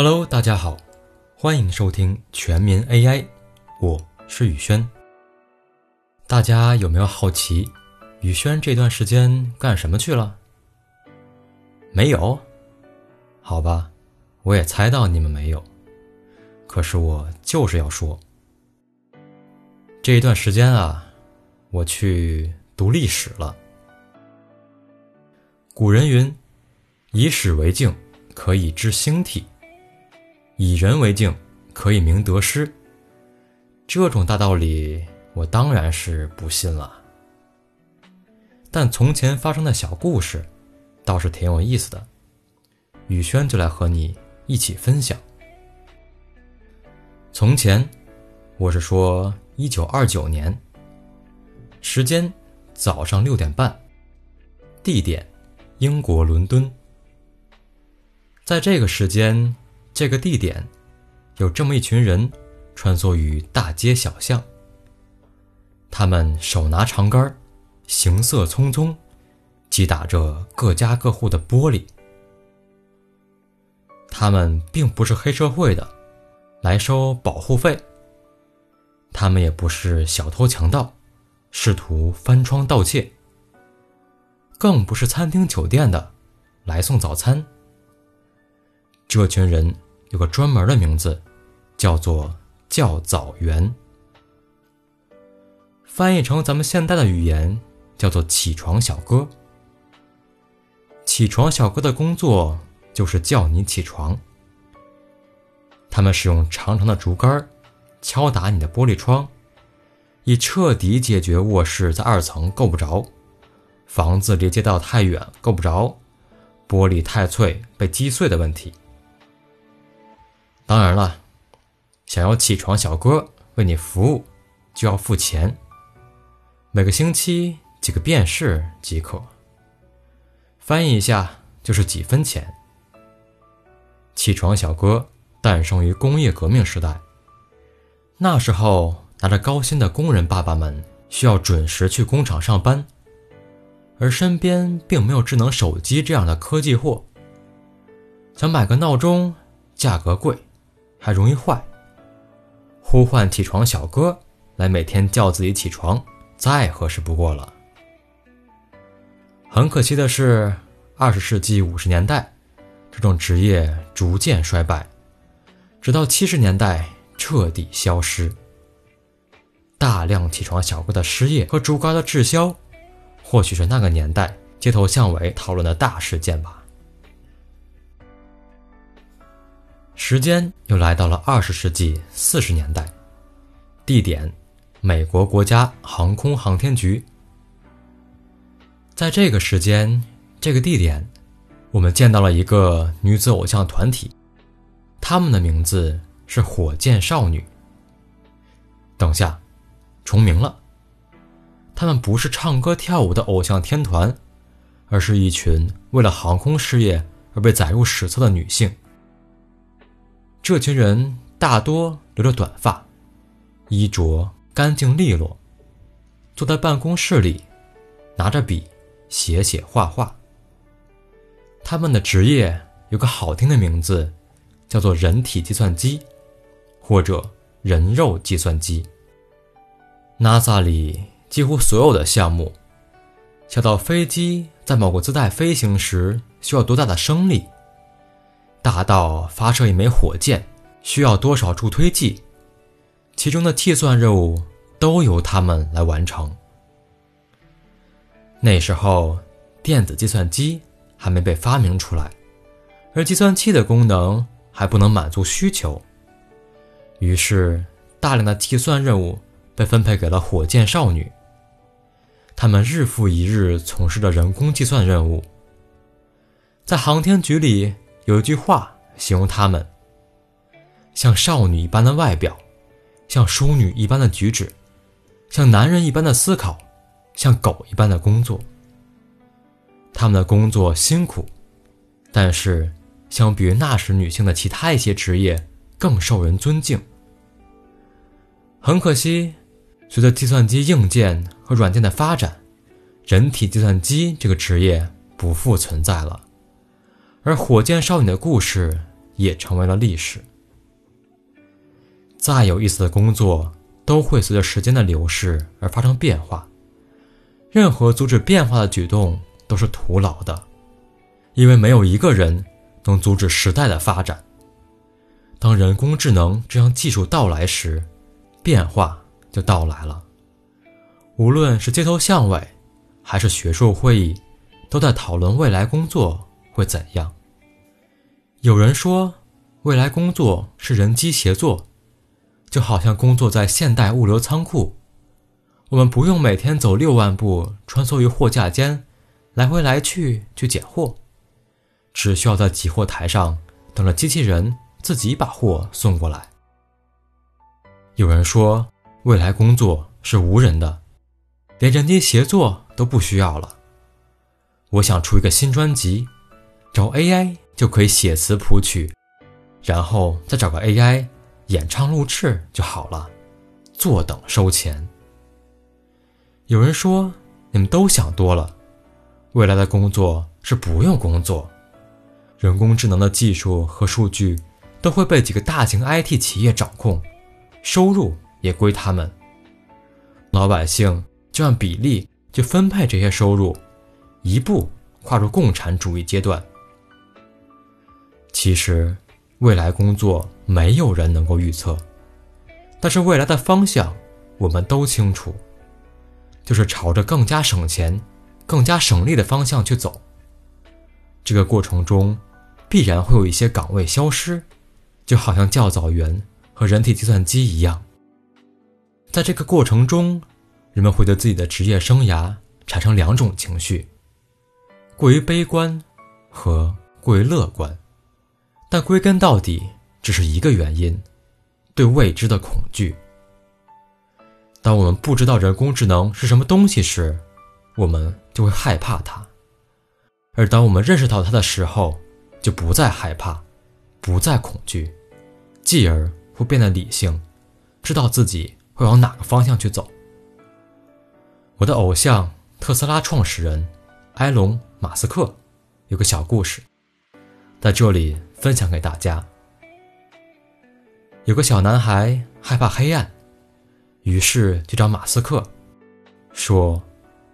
Hello，大家好，欢迎收听全民 AI，我是宇轩。大家有没有好奇，宇轩这段时间干什么去了？没有？好吧，我也猜到你们没有。可是我就是要说，这一段时间啊，我去读历史了。古人云：“以史为镜，可以知兴替；以人为镜，可以明得失。”这种大道理，我当然是不信了。但从前发生的小故事，倒是挺有意思的。宇轩就来和你一起分享。从前，我是说一九二九年，时间早上六点半，地点。英国伦敦，在这个时间、这个地点，有这么一群人穿梭于大街小巷。他们手拿长杆，行色匆匆，击打着各家各户的玻璃。他们并不是黑社会的，来收保护费；他们也不是小偷强盗，试图翻窗盗窃。更不是餐厅酒店的，来送早餐。这群人有个专门的名字，叫做叫早员。翻译成咱们现代的语言，叫做起床小哥。起床小哥的工作就是叫你起床。他们使用长长的竹竿敲打你的玻璃窗，以彻底解决卧室在二层够不着。房子离街道太远够不着，玻璃太脆被击碎的问题。当然了，想要起床小哥为你服务，就要付钱。每个星期几个便士即可。翻译一下就是几分钱。起床小哥诞生于工业革命时代，那时候拿着高薪的工人爸爸们需要准时去工厂上班。而身边并没有智能手机这样的科技货，想买个闹钟，价格贵，还容易坏。呼唤起床小哥来每天叫自己起床，再合适不过了。很可惜的是，二十世纪五十年代，这种职业逐渐衰败，直到七十年代彻底消失。大量起床小哥的失业和竹竿的滞销。或许是那个年代街头巷尾讨论的大事件吧。时间又来到了二十世纪四十年代，地点美国国家航空航天局。在这个时间、这个地点，我们见到了一个女子偶像团体，他们的名字是火箭少女。等下，重名了。他们不是唱歌跳舞的偶像天团，而是一群为了航空事业而被载入史册的女性。这群人大多留着短发，衣着干净利落，坐在办公室里，拿着笔写写画画。他们的职业有个好听的名字，叫做“人体计算机”或者“人肉计算机”。NASA 里。几乎所有的项目，小到飞机在某个姿态飞行时需要多大的升力，大到发射一枚火箭需要多少助推剂，其中的计算任务都由他们来完成。那时候，电子计算机还没被发明出来，而计算器的功能还不能满足需求，于是大量的计算任务被分配给了火箭少女。他们日复一日从事着人工计算任务。在航天局里有一句话形容他们：像少女一般的外表，像淑女一般的举止，像男人一般的思考，像狗一般的工作。他们的工作辛苦，但是相比于那时女性的其他一些职业，更受人尊敬。很可惜。随着计算机硬件和软件的发展，人体计算机这个职业不复存在了，而火箭少女的故事也成为了历史。再有意思的工作，都会随着时间的流逝而发生变化。任何阻止变化的举动都是徒劳的，因为没有一个人能阻止时代的发展。当人工智能这项技术到来时，变化就到来了。无论是街头巷尾，还是学术会议，都在讨论未来工作会怎样。有人说，未来工作是人机协作，就好像工作在现代物流仓库。我们不用每天走六万步穿梭于货架间，来回来去去拣货，只需要在集货台上等着机器人自己把货送过来。有人说未来工作是无人的，连人机协作都不需要了。我想出一个新专辑，找 AI 就可以写词谱曲，然后再找个 AI 演唱录制就好了，坐等收钱。有人说：“你们都想多了，未来的工作是不用工作，人工智能的技术和数据都会被几个大型 IT 企业掌控，收入也归他们。老百姓就按比例去分配这些收入，一步跨入共产主义阶段。其实，未来工作没有人能够预测，但是未来的方向我们都清楚。”就是朝着更加省钱、更加省力的方向去走。这个过程中，必然会有一些岗位消失，就好像教早员和人体计算机一样。在这个过程中，人们会对自己的职业生涯产生两种情绪：过于悲观和过于乐观。但归根到底，只是一个原因：对未知的恐惧。当我们不知道人工智能是什么东西时，我们就会害怕它；而当我们认识到它的时候，就不再害怕，不再恐惧，继而会变得理性，知道自己会往哪个方向去走。我的偶像特斯拉创始人埃隆·马斯克有个小故事，在这里分享给大家。有个小男孩害怕黑暗。于是就找马斯克，说：“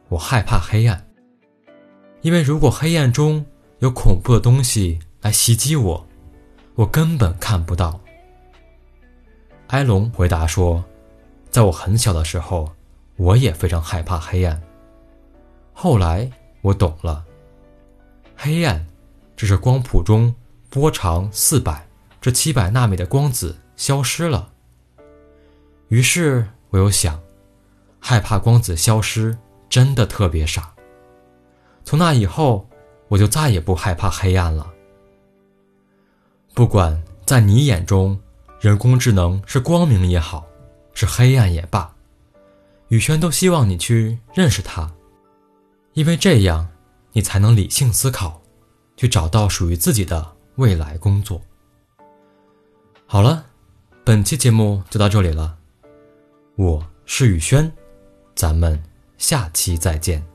我害怕黑暗，因为如果黑暗中有恐怖的东西来袭击我，我根本看不到。”埃隆回答说：“在我很小的时候，我也非常害怕黑暗。后来我懂了，黑暗只是光谱中波长四百至七百纳米的光子消失了。”于是。我又想，害怕光子消失，真的特别傻。从那以后，我就再也不害怕黑暗了。不管在你眼中，人工智能是光明也好，是黑暗也罢，宇轩都希望你去认识它，因为这样，你才能理性思考，去找到属于自己的未来工作。好了，本期节目就到这里了。我是宇轩，咱们下期再见。